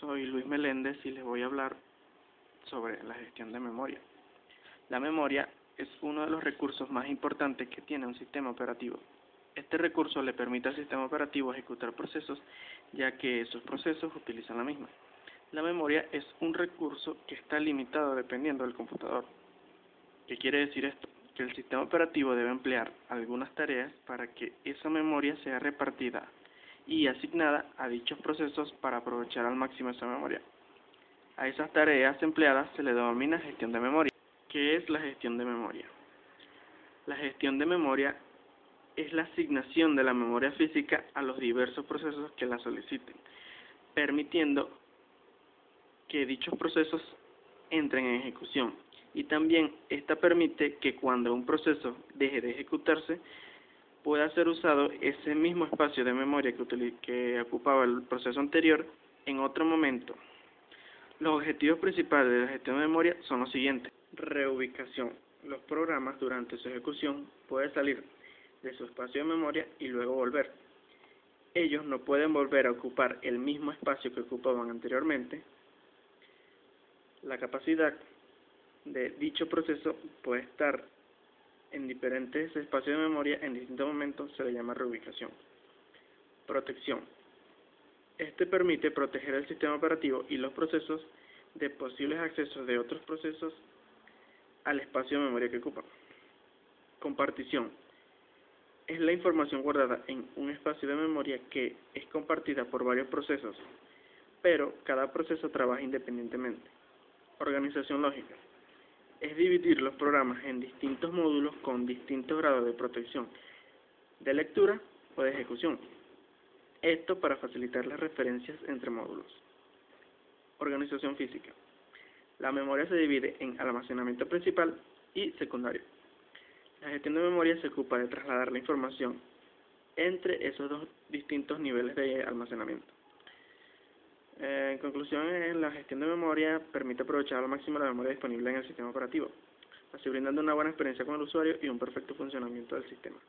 Soy Luis Meléndez y les voy a hablar sobre la gestión de memoria. La memoria es uno de los recursos más importantes que tiene un sistema operativo. Este recurso le permite al sistema operativo ejecutar procesos, ya que esos procesos utilizan la misma. La memoria es un recurso que está limitado dependiendo del computador. ¿Qué quiere decir esto? Que el sistema operativo debe emplear algunas tareas para que esa memoria sea repartida y asignada a dichos procesos para aprovechar al máximo esa memoria. A esas tareas empleadas se le denomina gestión de memoria. ¿Qué es la gestión de memoria? La gestión de memoria es la asignación de la memoria física a los diversos procesos que la soliciten, permitiendo que dichos procesos entren en ejecución. Y también esta permite que cuando un proceso deje de ejecutarse, pueda ser usado ese mismo espacio de memoria que, que ocupaba el proceso anterior en otro momento. Los objetivos principales de la gestión de memoria son los siguientes. Reubicación. Los programas durante su ejecución pueden salir de su espacio de memoria y luego volver. Ellos no pueden volver a ocupar el mismo espacio que ocupaban anteriormente. La capacidad de dicho proceso puede estar en diferentes espacios de memoria en distintos momentos se le llama reubicación. Protección. Este permite proteger el sistema operativo y los procesos de posibles accesos de otros procesos al espacio de memoria que ocupan. Compartición. Es la información guardada en un espacio de memoria que es compartida por varios procesos, pero cada proceso trabaja independientemente. Organización lógica es dividir los programas en distintos módulos con distintos grados de protección de lectura o de ejecución. Esto para facilitar las referencias entre módulos. Organización física. La memoria se divide en almacenamiento principal y secundario. La gestión de memoria se ocupa de trasladar la información entre esos dos distintos niveles de almacenamiento. Eh, en conclusión, eh, la gestión de memoria permite aprovechar al máximo la memoria disponible en el sistema operativo, así brindando una buena experiencia con el usuario y un perfecto funcionamiento del sistema.